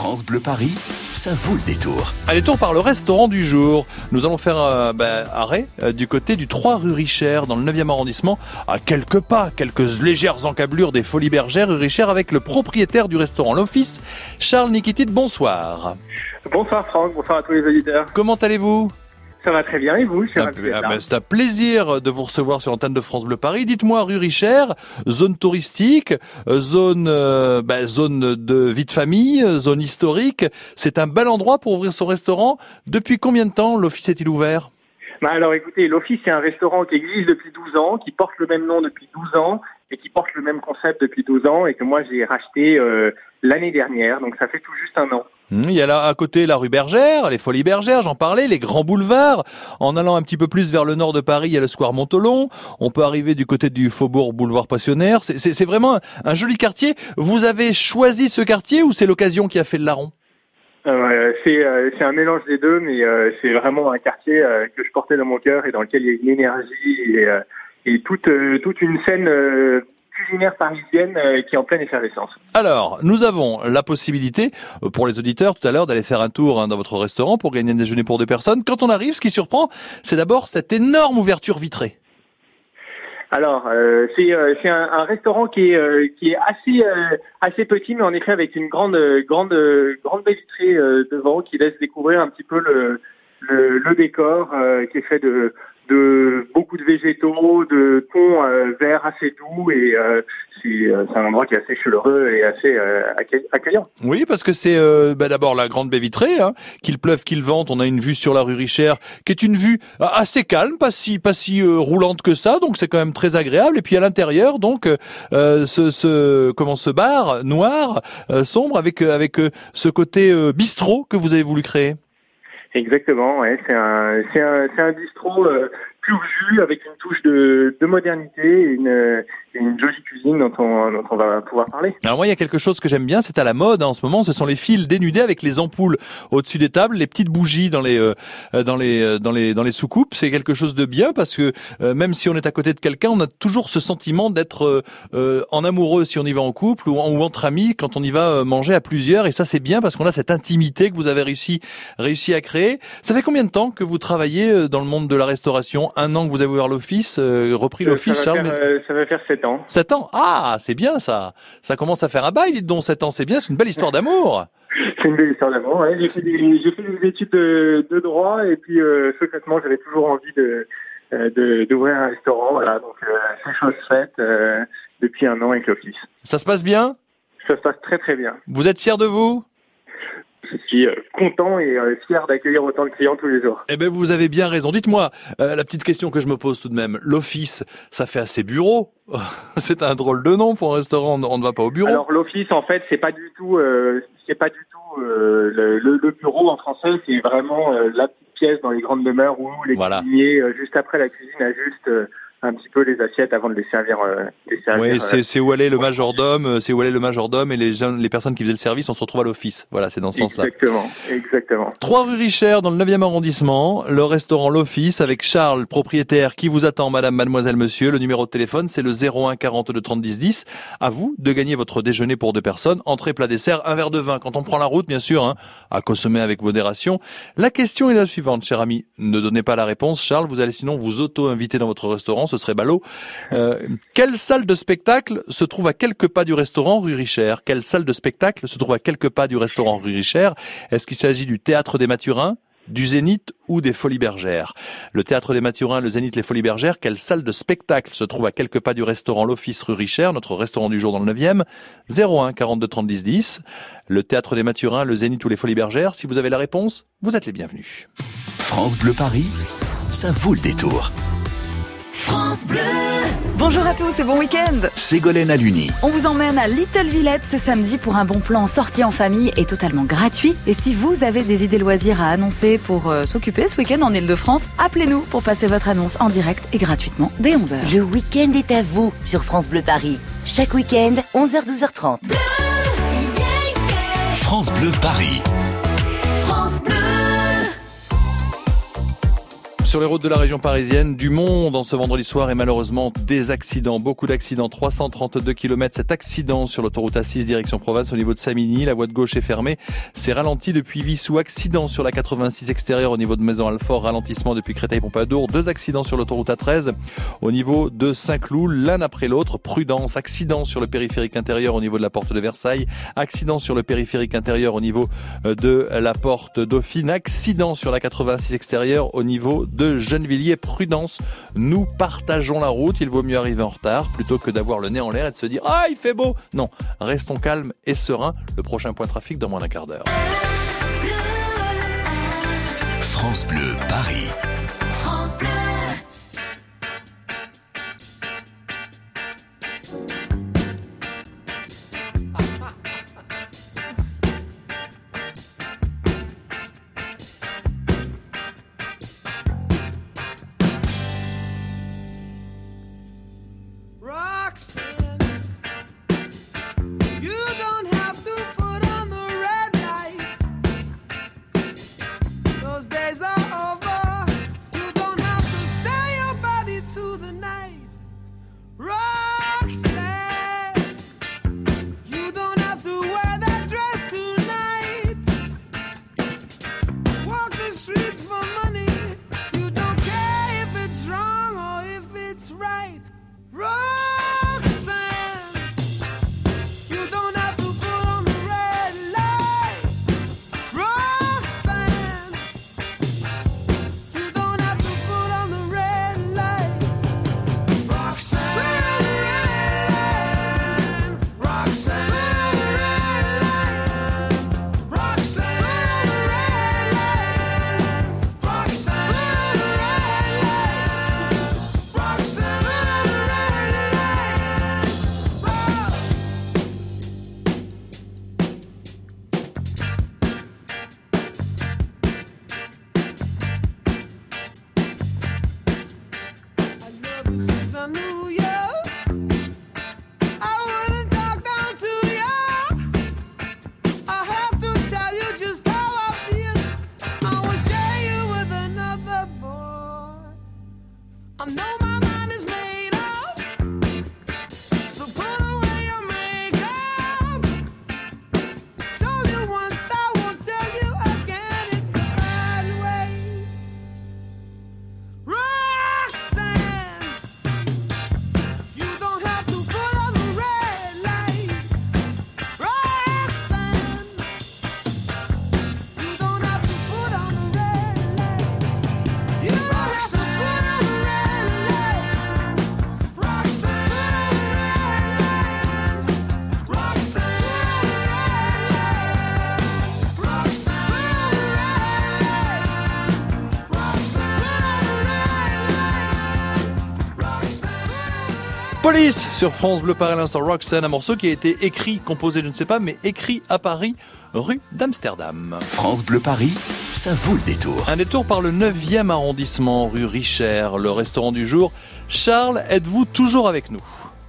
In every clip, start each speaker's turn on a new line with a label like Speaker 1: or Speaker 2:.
Speaker 1: France Bleu Paris, ça vaut le détour.
Speaker 2: Allez, tour par le restaurant du jour. Nous allons faire un ben, arrêt euh, du côté du 3 rue Richer, dans le 9e arrondissement, à quelques pas, quelques légères encablures des Folies Bergères, rue Richer, avec le propriétaire du restaurant L'Office, Charles Nikitit. Bonsoir.
Speaker 3: Bonsoir Franck, bonsoir à tous les auditeurs.
Speaker 2: Comment allez-vous?
Speaker 3: Ça va très bien et vous
Speaker 2: Ah, ah, ben, C'est un plaisir de vous recevoir sur l'antenne de France Bleu Paris. Dites-moi, rue Richer, zone touristique, euh, zone, euh, ben, zone de vie de famille, euh, zone historique. C'est un bel endroit pour ouvrir son restaurant. Depuis combien de temps l'office est-il ouvert?
Speaker 3: Bah alors écoutez, l'Office c'est un restaurant qui existe depuis 12 ans, qui porte le même nom depuis 12 ans et qui porte le même concept depuis 12 ans et que moi j'ai racheté euh, l'année dernière, donc ça fait tout juste un an.
Speaker 2: Hum, Il y a là à côté la rue Bergère, les Folies Bergères, j'en parlais, les grands boulevards. En allant un petit peu plus vers le nord de Paris, il y a le square Montolon. On peut arriver du côté du faubourg boulevard Passionnaire. C'est- vraiment un, un joli quartier. Vous avez choisi ce quartier ou c'est l'occasion qui a fait le larron?
Speaker 3: Euh, c'est euh, un mélange des deux, mais euh, c'est vraiment un quartier euh, que je portais dans mon cœur et dans lequel il y a une énergie et, euh, et toute, euh, toute une scène euh, culinaire parisienne euh, qui est en pleine effervescence.
Speaker 2: Alors, nous avons la possibilité, pour les auditeurs tout à l'heure, d'aller faire un tour hein, dans votre restaurant pour gagner un déjeuner pour deux personnes. Quand on arrive, ce qui surprend, c'est d'abord cette énorme ouverture vitrée.
Speaker 3: Alors, euh, c'est euh, c'est un, un restaurant qui est euh, qui est assez assez petit, mais en effet avec une grande grande grande baie vitrée devant qui laisse découvrir un petit peu le le, le décor qui est fait de de beaucoup de végétaux, de tons euh, verts assez doux et euh, c'est euh, c'est un endroit qui est assez chaleureux et assez euh, accue- accueillant.
Speaker 2: Oui, parce que c'est euh, bah, d'abord la grande baie vitrée, hein, qu'il pleuve, qu'il vente. On a une vue sur la rue Richer, qui est une vue assez calme, pas si pas si roulante que ça, donc c'est quand même très agréable. Et puis à l'intérieur, donc ce, ce comment ce bar noir, sombre, avec avec ce côté bistrot que vous avez voulu créer.
Speaker 3: Exactement, ouais, c'est un c'est un c'est un bistrot euh, pur jus avec une touche de, de modernité une, une jolie cuisine dont on dont on va pouvoir parler.
Speaker 2: Alors moi, il y a quelque chose que j'aime bien, c'est à la mode hein, en ce moment. Ce sont les fils dénudés avec les ampoules au-dessus des tables, les petites bougies dans les euh, euh, dans les euh, dans les dans les soucoupes. C'est quelque chose de bien parce que euh, même si on est à côté de quelqu'un, on a toujours ce sentiment d'être euh, euh, en amoureux si on y va en couple ou, en- ou entre amis quand on y va manger à plusieurs. Et ça, c'est bien parce qu'on a cette intimité que vous avez réussi réussi à créer. Ça fait combien de temps que vous travaillez dans le monde de la restauration? Un an que vous avez ouvert l'office, euh, repris l'office, Charles.
Speaker 3: faire, ça va faire sept ans.
Speaker 2: 7 ans Ah, c'est bien ça. Ça commence à faire un bail, dites donc, 7 ans, c'est bien, c'est une belle histoire d'amour.
Speaker 3: C'est une belle histoire d'amour. ouais. J'ai fait des j'ai fait des études de, de droit et puis euh, secrètement j'avais toujours envie de euh, de- d'ouvrir un restaurant. Voilà, donc euh, c'est chose faite euh, depuis un an avec l'office.
Speaker 2: Ça se passe bien?
Speaker 3: Ça se passe très très bien.
Speaker 2: Vous êtes fiers de vous?
Speaker 3: Je suis euh, content et euh, fier d'accueillir autant de clients tous les jours.
Speaker 2: Eh ben, vous avez bien raison. Dites-moi, euh, la petite question que je me pose tout de même. L'office, ça fait assez bureau. c'est un drôle de nom pour un restaurant, on ne va pas au bureau.
Speaker 3: Alors l'office en fait c'est pas du tout euh, c'est pas du tout euh, le, le- bureau en français c'est vraiment euh, la petite pièce dans les grandes demeures où les
Speaker 2: Voilà.
Speaker 3: cuisiniers euh, juste après la cuisine ajustent euh, un petit peu les assiettes avant de les servir euh, les servir
Speaker 2: Oui,
Speaker 3: euh,
Speaker 2: c'est où allait le majordome, euh, c'est où allait le majordome et les gens, les personnes qui faisaient le service, on se retrouve à l'office. Voilà, c'est dans ce sens-là.
Speaker 3: exactement exactement
Speaker 2: 3 rue Richer, dans le 9e arrondissement, le restaurant L'Office avec Charles, propriétaire, qui vous attend, madame, mademoiselle, monsieur. Le numéro de téléphone, c'est le 01 42 30 10 10. À vous de gagner votre déjeuner pour deux personnes, entrée, plat, dessert, un verre de vin. Quand on prend la route, bien sûr, hein, à consommer avec modération. La question est la suivante, cher ami. Ne donnez pas la réponse, Charles. Vous allez sinon vous auto-inviter dans votre restaurant, ce serait ballot. Euh, quelle salle de spectacle se trouve à quelques pas du restaurant rue Richer? Quelle salle de spectacle se trouve à quelques pas du restaurant rue Richer? Est-ce qu'il s'agit du théâtre des Mathurins du Zénith ou des Folies Bergères? Le théâtre des Mathurins, le Zénith, les Folies Bergères, quelle salle de spectacle se trouve à quelques pas du restaurant L'Office rue Richer, notre restaurant du jour dans le 9e 01 42 30 10 10. Le théâtre des Mathurins, le Zénith ou les Folies Bergères, si vous avez la réponse, vous êtes les bienvenus.
Speaker 1: France Bleu Paris, ça vaut le détour.
Speaker 4: Bonjour à tous et bon week-end
Speaker 1: Ségolène Aluni,
Speaker 4: On vous emmène à Little Villette ce samedi pour un bon plan sorti en famille et totalement gratuit. Et si vous avez des idées loisirs à annoncer pour euh, s'occuper ce week-end en Ile-de-France, appelez-nous pour passer votre annonce en direct et gratuitement dès 11h.
Speaker 5: Le week-end est à vous sur France Bleu Paris. Chaque week-end, 11h-12h30.
Speaker 1: France Bleu Paris.
Speaker 2: Sur les routes de la région parisienne, du monde en ce vendredi soir et malheureusement des accidents, beaucoup d'accidents. 332 km cet accident sur l'autoroute A6 direction province au niveau de Samigny. La voie de gauche est fermée. C'est ralenti depuis Vissou. Accident sur la 86 extérieure au niveau de Maison Alfort. Ralentissement depuis Créteil-Pompadour. Deux accidents sur l'autoroute A13 au niveau de Saint-Cloud, l'un après l'autre. Prudence. Accident sur le périphérique intérieur au niveau de la porte de Versailles. Accident sur le périphérique intérieur au niveau euh, de la porte Dauphine. Accident sur la 86 extérieure au niveau de de Gennevilliers. Prudence, nous partageons la route. Il vaut mieux arriver en retard plutôt que d'avoir le nez en l'air et de se dire Ah, il fait beau Non, restons calmes et sereins. Le prochain point trafic dans moins d'un quart d'heure.
Speaker 1: France Bleu, Paris.
Speaker 2: Police sur France Bleu Paris l'instant Roxanne, un morceau qui a été écrit, composé, je ne sais pas, mais écrit à Paris, rue d'Amsterdam.
Speaker 1: France Bleu Paris, ça vaut le détour.
Speaker 2: Un détour par le 9e arrondissement, rue Richer, le restaurant du jour. Charles, êtes-vous toujours avec nous?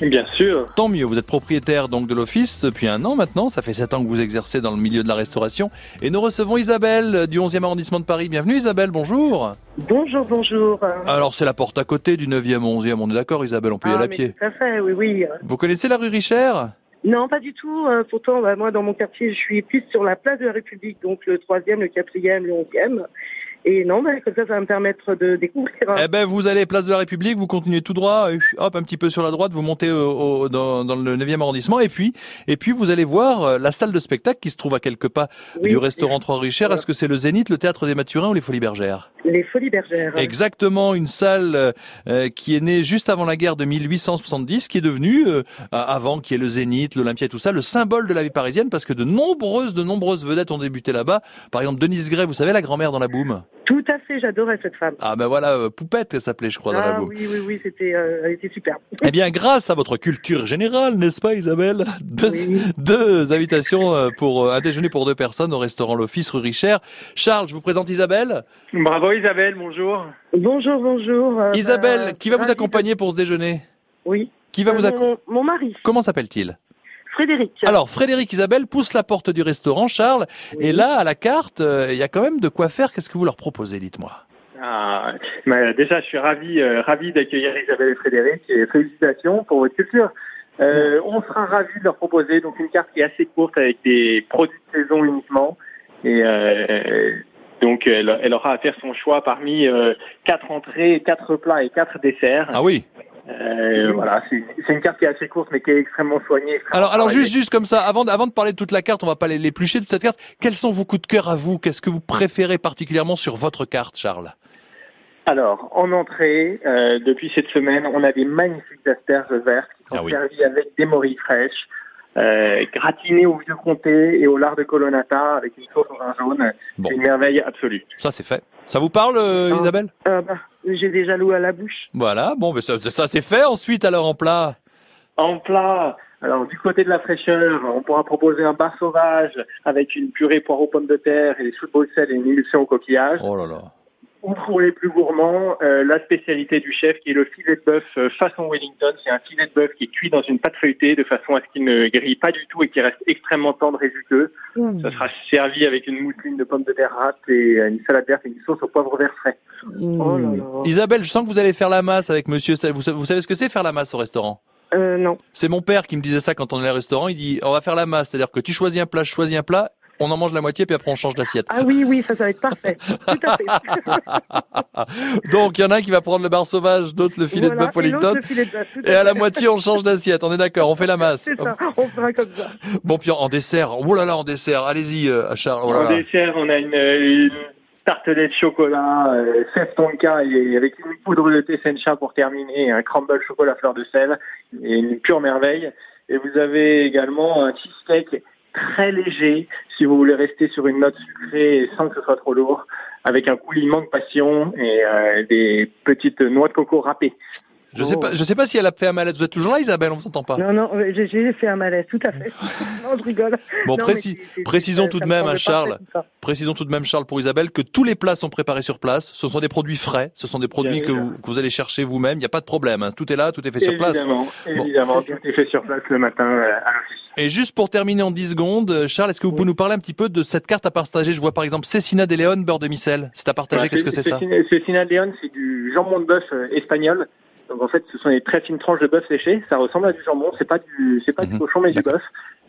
Speaker 3: Bien sûr.
Speaker 2: Tant mieux, vous êtes propriétaire donc de l'office depuis un an maintenant, ça fait sept ans que vous exercez dans le milieu de la restauration et nous recevons Isabelle du 11e arrondissement de Paris. Bienvenue Isabelle, bonjour.
Speaker 6: Bonjour, bonjour.
Speaker 2: Alors c'est la porte à côté du 9e 11e, on est d'accord Isabelle, on peut y aller
Speaker 6: Ah,
Speaker 2: à
Speaker 6: mais
Speaker 2: pied.
Speaker 6: Tout à fait, oui, oui.
Speaker 2: Vous connaissez la rue Richer
Speaker 6: Non, pas du tout. euh, pourtant, bah, moi, dans mon quartier, je suis plus sur la place de la République, donc le troisième, le quatrième, le onzième. Et non, bah, comme ça, ça va me permettre de découvrir.
Speaker 2: Eh ben, vous allez place de la République, vous continuez tout droit, euh, hop, un petit peu sur la droite, vous montez au- au- dans, dans le 9e arrondissement, et puis, et puis vous allez voir euh, la salle de spectacle qui se trouve à quelques pas
Speaker 6: Oui.
Speaker 2: du restaurant Trois Richer. Est-ce que c'est le Zénith, le Théâtre des Mathurins ou les Folies Bergères?
Speaker 6: Les Folies Bergères.
Speaker 2: Exactement, une salle euh, qui est née juste avant la guerre de 1870, qui est devenue, euh, avant qu'il y ait le Zénith, l'Olympia et tout ça, le symbole de la vie parisienne, parce que de nombreuses, de nombreuses vedettes ont débuté là-bas. Par exemple, Denise Gray, vous savez, la grand-mère dans la boum.
Speaker 6: Tout à fait, j'adorais cette femme.
Speaker 2: Ah ben voilà, euh, Poupette, elle s'appelait, je crois, dans la
Speaker 6: Ah
Speaker 2: boum.
Speaker 6: oui, oui, oui, c'était, euh, elle était superbe.
Speaker 2: Eh bien, grâce à votre culture générale, n'est-ce pas, Isabelle? Deux,
Speaker 6: Oui.
Speaker 2: deux invitations euh, pour euh, un déjeuner pour deux personnes au restaurant L'Office rue Richer. Charles, je vous présente Isabelle.
Speaker 3: Bravo Isabelle, bonjour.
Speaker 6: Bonjour, bonjour.
Speaker 2: Isabelle,
Speaker 6: bah,
Speaker 2: qui va vous accompagner pour ce déjeuner?
Speaker 6: Oui.
Speaker 2: Qui va
Speaker 6: Euh,
Speaker 2: vous accompagner
Speaker 6: mon, mon mari,
Speaker 2: Comment s'appelle-t-il?
Speaker 6: Frédéric.
Speaker 2: Alors, Frédéric Isabelle pousse la porte du restaurant, Charles,
Speaker 6: Oui.
Speaker 2: et là, à la carte, euh, il y a quand même de quoi faire. Qu'est-ce que vous leur proposez, dites-moi?
Speaker 3: Ah, mais déjà, je suis ravi, euh, ravi d'accueillir Isabelle et Frédéric et félicitations pour votre culture. Euh, on sera ravis de leur proposer donc une carte qui est assez courte avec des produits de saison uniquement et euh, donc elle, elle aura à faire son choix parmi quatre entrées, quatre plats et quatre desserts.
Speaker 2: Ah oui.
Speaker 3: Euh, voilà, c'est une carte qui est assez courte mais qui est extrêmement soignée. extrêmement
Speaker 2: Alors, juste, juste comme ça, avant, de- avant de parler de toute la carte, on va pas l'éplucher toute cette carte. Quels sont vos coups de cœur à vous? Qu'est-ce que vous préférez particulièrement sur votre carte, Charles?
Speaker 3: Alors, en entrée, euh, depuis cette semaine, on a des magnifiques asperges vertes qui sont
Speaker 2: Ah oui.
Speaker 3: servies avec des morilles fraîches, euh, gratinées au vieux comté et au lard de colonnata avec une sauce au vin jaune.
Speaker 2: Bon.
Speaker 3: C'est une merveille absolue.
Speaker 2: Ça, c'est fait. Ça vous parle, euh. Isabelle?
Speaker 6: Ah bah, j'ai déjà l'eau à la bouche.
Speaker 2: Voilà. Bon, mais ça, ça c'est fait. Ensuite, alors en plat.
Speaker 3: En plat, alors du côté de la fraîcheur, on pourra proposer un bar sauvage avec une purée poireaux pommes de terre et des choux de Bruxelles et une émulsion au coquillage.
Speaker 2: Oh là là.
Speaker 3: Ou pour les plus gourmands, euh, la spécialité du chef qui est le filet de bœuf euh, façon Wellington. C'est un filet de bœuf qui est cuit dans une pâte feuilletée de façon à ce qu'il ne grille pas du tout et qui reste extrêmement tendre et juteux. Ça sera servi avec une mousseline de pommes de terre râpes et euh, une salade verte et une sauce au poivre vert frais.
Speaker 6: Oh là là.
Speaker 2: Isabelle, je sens que vous allez faire la masse avec monsieur. Vous savez, vous savez ce que c'est faire la masse au restaurant?
Speaker 6: Euh, non.
Speaker 2: C'est mon père qui me disait ça quand on allait au restaurant. Il dit, on va faire la masse. C'est-à-dire que tu choisis un plat, je choisis un plat. On en mange la moitié, puis après on change d'assiette.
Speaker 6: Ah oui, oui, ça, ça va être parfait. Tout à fait.
Speaker 2: Donc il y en a un qui va prendre le bar sauvage, d'autres le filet
Speaker 6: Voilà,
Speaker 2: de bœuf Wellington.
Speaker 6: le filet de bœuf, tout
Speaker 2: Et à la moitié, on change d'assiette. On est d'accord, on fait la masse.
Speaker 6: C'est ça, on fera comme ça.
Speaker 2: Bon, puis en- dessert. Oh là là, en dessert. Allez-y, euh, Charles. Oh là
Speaker 3: En dessert, on a une, une tartelette chocolat, euh, 16 tonka et avec une poudre de thé sencha pour terminer, un crumble chocolat fleur de sel et une pure merveille. Et vous avez également un cheesecake très léger si vous voulez rester sur une note sucrée sans que ce soit trop lourd, avec un coulis mangue passion et euh, des petites noix de coco râpées.
Speaker 2: Je sais pas, je sais pas si elle a fait un malaise. Vous êtes toujours là, Isabelle On vous entend pas.
Speaker 6: Non, non, j'ai fait un malaise, tout à fait. non, je rigole.
Speaker 2: Bon,
Speaker 6: Non,
Speaker 2: précis- précisons tout de
Speaker 6: me
Speaker 2: même, hein, Charles. Précisons tout de même, Charles, pour Isabelle, que tous les plats sont préparés sur place. Ce sont des produits frais. Ce sont des produits que vous, que vous allez chercher vous-même. Il n'y a pas de problème. hein. Tout est là, tout est fait sur place.
Speaker 3: Évidemment, évidemment, tout est fait sur place le matin euh, à l'office.
Speaker 2: Et juste pour terminer en 10 secondes, euh, Charles, est-ce que vous pouvez nous parler un petit peu de cette carte à partager? Je vois par exemple Cecina de Leon, beurre de micelle. C'est à partager,
Speaker 3: Voilà,
Speaker 2: qu'est-ce que c'est ça?
Speaker 3: C'est Cina de Leon, c'est du jambon de bœuf euh, espagnol. Donc en fait, ce sont des très fines tranches de bœuf séché. Ça ressemble à du jambon. C'est pas du, c'est pas
Speaker 2: Mhm,
Speaker 3: du cochon, mais du bœuf.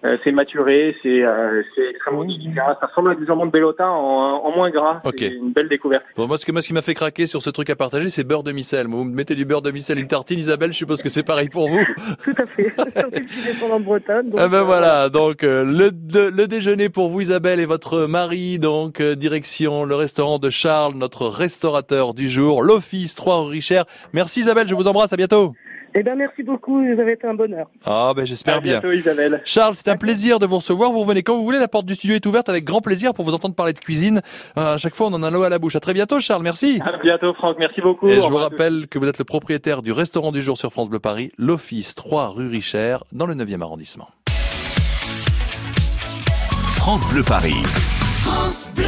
Speaker 3: Euh, c'est maturé, c'est euh, extrêmement délicat. Ça ressemble à du jambon de Bellota en, en moins gras.
Speaker 2: Ok.
Speaker 3: C'est une belle découverte.
Speaker 2: Bon, moi, ce, que, moi, ce qui m'a fait craquer sur ce truc à partager, c'est beurre de micelle. Vous me mettez du beurre de micelle, une tartine, Isabelle, je suppose que c'est pareil pour vous.
Speaker 6: Tout à fait. Surtout que descendante bretonne. donc,
Speaker 2: Ah ben
Speaker 6: euh,
Speaker 2: voilà, donc euh, le, le, le déjeuner pour vous Isabelle et votre mari, donc euh, direction le restaurant de Charles, notre restaurateur du jour, l'Office 3 rue Richer. Merci Isabelle, je vous embrasse, à bientôt.
Speaker 6: Eh ben, merci beaucoup, vous avez été un bonheur.
Speaker 2: Ah ben j'espère
Speaker 3: À
Speaker 2: bien.
Speaker 3: bientôt, Isabelle.
Speaker 2: Charles, c'est un plaisir de vous recevoir. Vous revenez quand vous voulez. La porte du studio est ouverte avec grand plaisir pour vous entendre parler de cuisine. Euh, à chaque fois, on en a l'eau à la bouche. À très bientôt, Charles. Merci.
Speaker 3: À bientôt, Franck. Merci beaucoup.
Speaker 2: Et je vous rappelle que vous êtes le propriétaire du restaurant du jour sur France Bleu Paris, l'Office 3 rue Richer, dans le 9e arrondissement.
Speaker 1: France Bleu Paris.
Speaker 5: France Bleu.